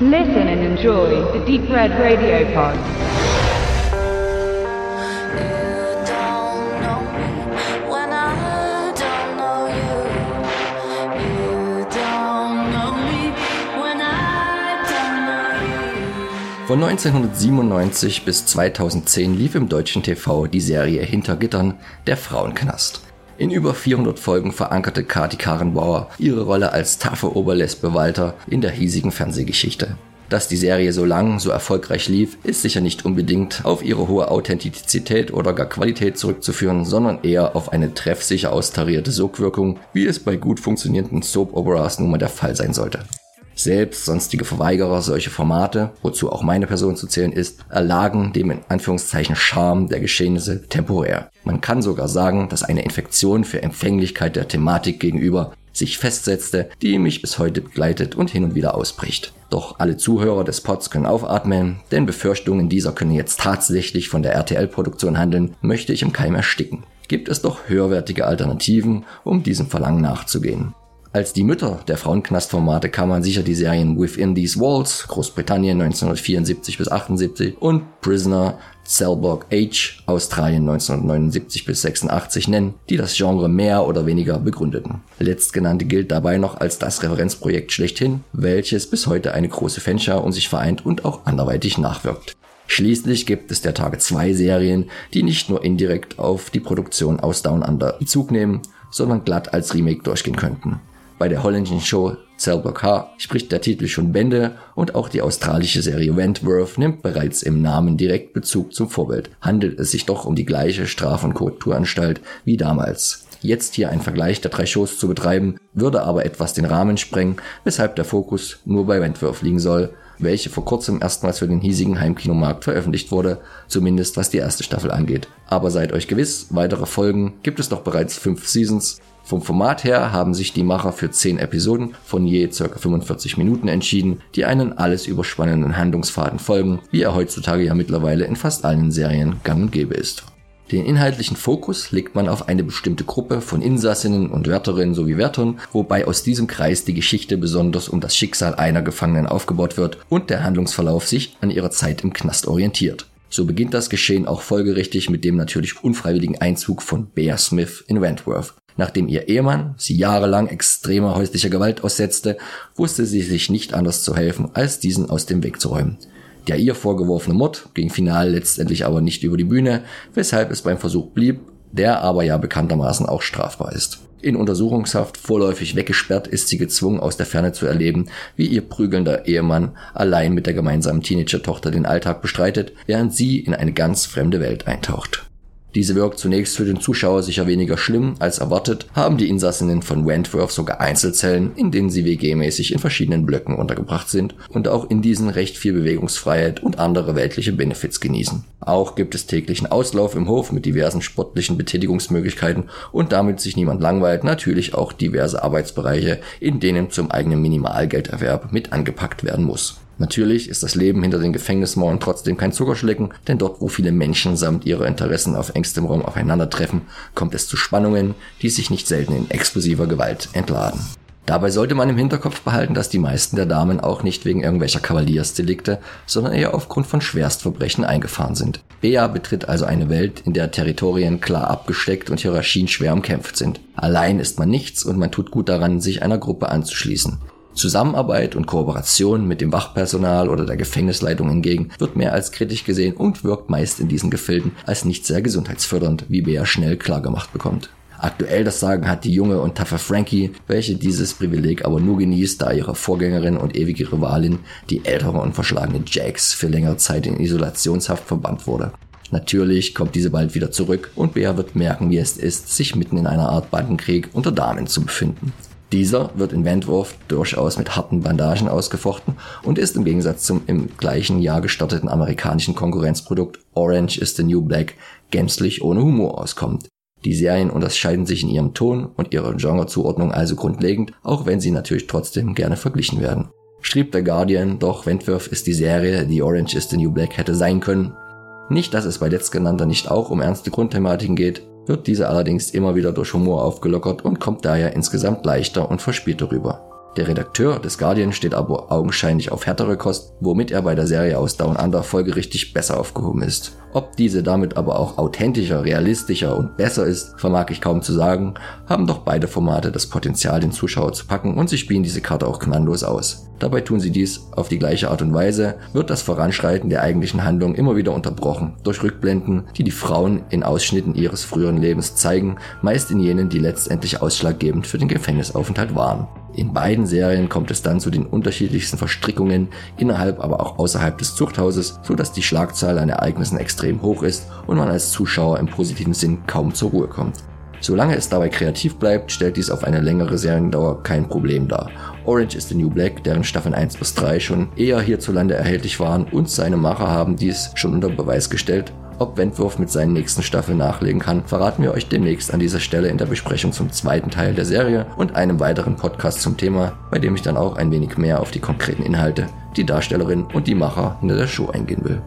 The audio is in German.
Listen and enjoy the Deep Red Radio Pod. Von 1997 bis 2010 lief im deutschen TV die Serie Hinter Gittern Der Frauenknast. In über 400 Folgen verankerte Kati Karenbauer ihre Rolle als taffe Oberlesbe Walter in der hiesigen Fernsehgeschichte. Dass die Serie so lang, so erfolgreich lief, ist sicher nicht unbedingt auf ihre hohe Authentizität oder gar Qualität zurückzuführen, sondern eher auf eine treffsicher austarierte Sogwirkung, wie es bei gut funktionierenden Soap-Operas nun mal der Fall sein sollte. Selbst sonstige Verweigerer solcher Formate, wozu auch meine Person zu zählen ist, erlagen dem in Anführungszeichen Charme der Geschehnisse temporär. Man kann sogar sagen, dass eine Infektion für Empfänglichkeit der Thematik gegenüber sich festsetzte, die mich bis heute begleitet und hin und wieder ausbricht. Doch alle Zuhörer des Pods können aufatmen, denn Befürchtungen dieser können jetzt tatsächlich von der RTL-Produktion handeln, möchte ich im Keim ersticken. Gibt es doch höherwertige Alternativen, um diesem Verlangen nachzugehen. Als die Mütter der Frauenknastformate kann man sicher die Serien Within These Walls, Großbritannien 1974 bis 78 und Prisoner Cellblock H, Australien 1979 bis 86 nennen, die das Genre mehr oder weniger begründeten. Letztgenannte gilt dabei noch als das Referenzprojekt schlechthin, welches bis heute eine große Fanschar um sich vereint und auch anderweitig nachwirkt. Schließlich gibt es der Tage zwei Serien, die nicht nur indirekt auf die Produktion aus Down Under Bezug nehmen, sondern glatt als Remake durchgehen könnten. Bei der holländischen Show Cellblock H spricht der Titel schon Bände und auch die australische Serie Wentworth nimmt bereits im Namen direkt Bezug zum Vorbild. Handelt es sich doch um die gleiche Straf- und Korrekturanstalt wie damals. Jetzt hier einen Vergleich der drei Shows zu betreiben, würde aber etwas den Rahmen sprengen, weshalb der Fokus nur bei Wentworth liegen soll, welche vor kurzem erstmals für den hiesigen Heimkinomarkt veröffentlicht wurde, zumindest was die erste Staffel angeht. Aber seid euch gewiss, weitere Folgen gibt es doch bereits fünf Seasons. Vom Format her haben sich die Macher für 10 Episoden von je ca. 45 Minuten entschieden, die einen alles überspannenden Handlungsfaden folgen, wie er heutzutage ja mittlerweile in fast allen Serien gang und gäbe ist. Den inhaltlichen Fokus legt man auf eine bestimmte Gruppe von Insassinnen und Wärterinnen sowie Wärtern, wobei aus diesem Kreis die Geschichte besonders um das Schicksal einer Gefangenen aufgebaut wird und der Handlungsverlauf sich an ihrer Zeit im Knast orientiert. So beginnt das Geschehen auch folgerichtig mit dem natürlich unfreiwilligen Einzug von Bear Smith in Wentworth. Nachdem ihr Ehemann sie jahrelang extremer häuslicher Gewalt aussetzte, wusste sie sich nicht anders zu helfen, als diesen aus dem Weg zu räumen. Der ihr vorgeworfene Mord ging final letztendlich aber nicht über die Bühne, weshalb es beim Versuch blieb, der aber ja bekanntermaßen auch strafbar ist. In Untersuchungshaft vorläufig weggesperrt ist sie gezwungen, aus der Ferne zu erleben, wie ihr prügelnder Ehemann allein mit der gemeinsamen Teenager-Tochter den Alltag bestreitet, während sie in eine ganz fremde Welt eintaucht. Diese wirkt zunächst für den Zuschauer sicher weniger schlimm als erwartet, haben die Insassinnen von Wentworth sogar Einzelzellen, in denen sie WG-mäßig in verschiedenen Blöcken untergebracht sind und auch in diesen recht viel Bewegungsfreiheit und andere weltliche Benefits genießen. Auch gibt es täglichen Auslauf im Hof mit diversen sportlichen Betätigungsmöglichkeiten und damit sich niemand langweilt, natürlich auch diverse Arbeitsbereiche, in denen zum eigenen Minimalgelderwerb mit angepackt werden muss. Natürlich ist das Leben hinter den Gefängnismauern trotzdem kein Zuckerschlecken, denn dort, wo viele Menschen samt ihrer Interessen auf engstem Raum aufeinandertreffen, kommt es zu Spannungen, die sich nicht selten in explosiver Gewalt entladen. Dabei sollte man im Hinterkopf behalten, dass die meisten der Damen auch nicht wegen irgendwelcher Kavaliersdelikte, sondern eher aufgrund von Schwerstverbrechen eingefahren sind. Bea betritt also eine Welt, in der Territorien klar abgesteckt und Hierarchien schwer umkämpft sind. Allein ist man nichts und man tut gut daran, sich einer Gruppe anzuschließen. Zusammenarbeit und Kooperation mit dem Wachpersonal oder der Gefängnisleitung hingegen wird mehr als kritisch gesehen und wirkt meist in diesen Gefilden als nicht sehr gesundheitsfördernd, wie Bea schnell klargemacht bekommt. Aktuell das Sagen hat die junge und taffe Frankie, welche dieses Privileg aber nur genießt, da ihre Vorgängerin und ewige Rivalin, die ältere und verschlagene Jax, für längere Zeit in Isolationshaft verbannt wurde. Natürlich kommt diese bald wieder zurück und Bea wird merken, wie es ist, sich mitten in einer Art Bandenkrieg unter Damen zu befinden. Dieser wird in Wentworth durchaus mit harten Bandagen ausgefochten und ist im Gegensatz zum im gleichen Jahr gestarteten amerikanischen Konkurrenzprodukt Orange is the New Black gänzlich ohne Humor auskommt. Die Serien unterscheiden sich in ihrem Ton und ihrer Genrezuordnung also grundlegend, auch wenn sie natürlich trotzdem gerne verglichen werden. Schrieb der Guardian, doch Wentworth ist die Serie, die Orange is the New Black hätte sein können. Nicht, dass es bei letztgenannter nicht auch um ernste Grundthematiken geht, wird diese allerdings immer wieder durch Humor aufgelockert und kommt daher insgesamt leichter und verspielter rüber. Der Redakteur des Guardian steht aber augenscheinlich auf härtere Kost, womit er bei der Serie aus Down Under folgerichtig besser aufgehoben ist. Ob diese damit aber auch authentischer, realistischer und besser ist, vermag ich kaum zu sagen, haben doch beide Formate das Potenzial, den Zuschauer zu packen und sie spielen diese Karte auch knalllos aus. Dabei tun sie dies auf die gleiche Art und Weise, wird das Voranschreiten der eigentlichen Handlung immer wieder unterbrochen durch Rückblenden, die die Frauen in Ausschnitten ihres früheren Lebens zeigen, meist in jenen, die letztendlich ausschlaggebend für den Gefängnisaufenthalt waren. In beiden Serien kommt es dann zu den unterschiedlichsten Verstrickungen innerhalb, aber auch außerhalb des Zuchthauses, so dass die Schlagzahl an Ereignissen extrem hoch ist und man als Zuschauer im positiven Sinn kaum zur Ruhe kommt. Solange es dabei kreativ bleibt, stellt dies auf eine längere Seriendauer kein Problem dar. Orange is the New Black, deren Staffeln 1 bis 3 schon eher hierzulande erhältlich waren und seine Macher haben dies schon unter Beweis gestellt ob Wentwurf mit seinen nächsten Staffeln nachlegen kann, verraten wir euch demnächst an dieser Stelle in der Besprechung zum zweiten Teil der Serie und einem weiteren Podcast zum Thema, bei dem ich dann auch ein wenig mehr auf die konkreten Inhalte, die Darstellerin und die Macher hinter der Show eingehen will.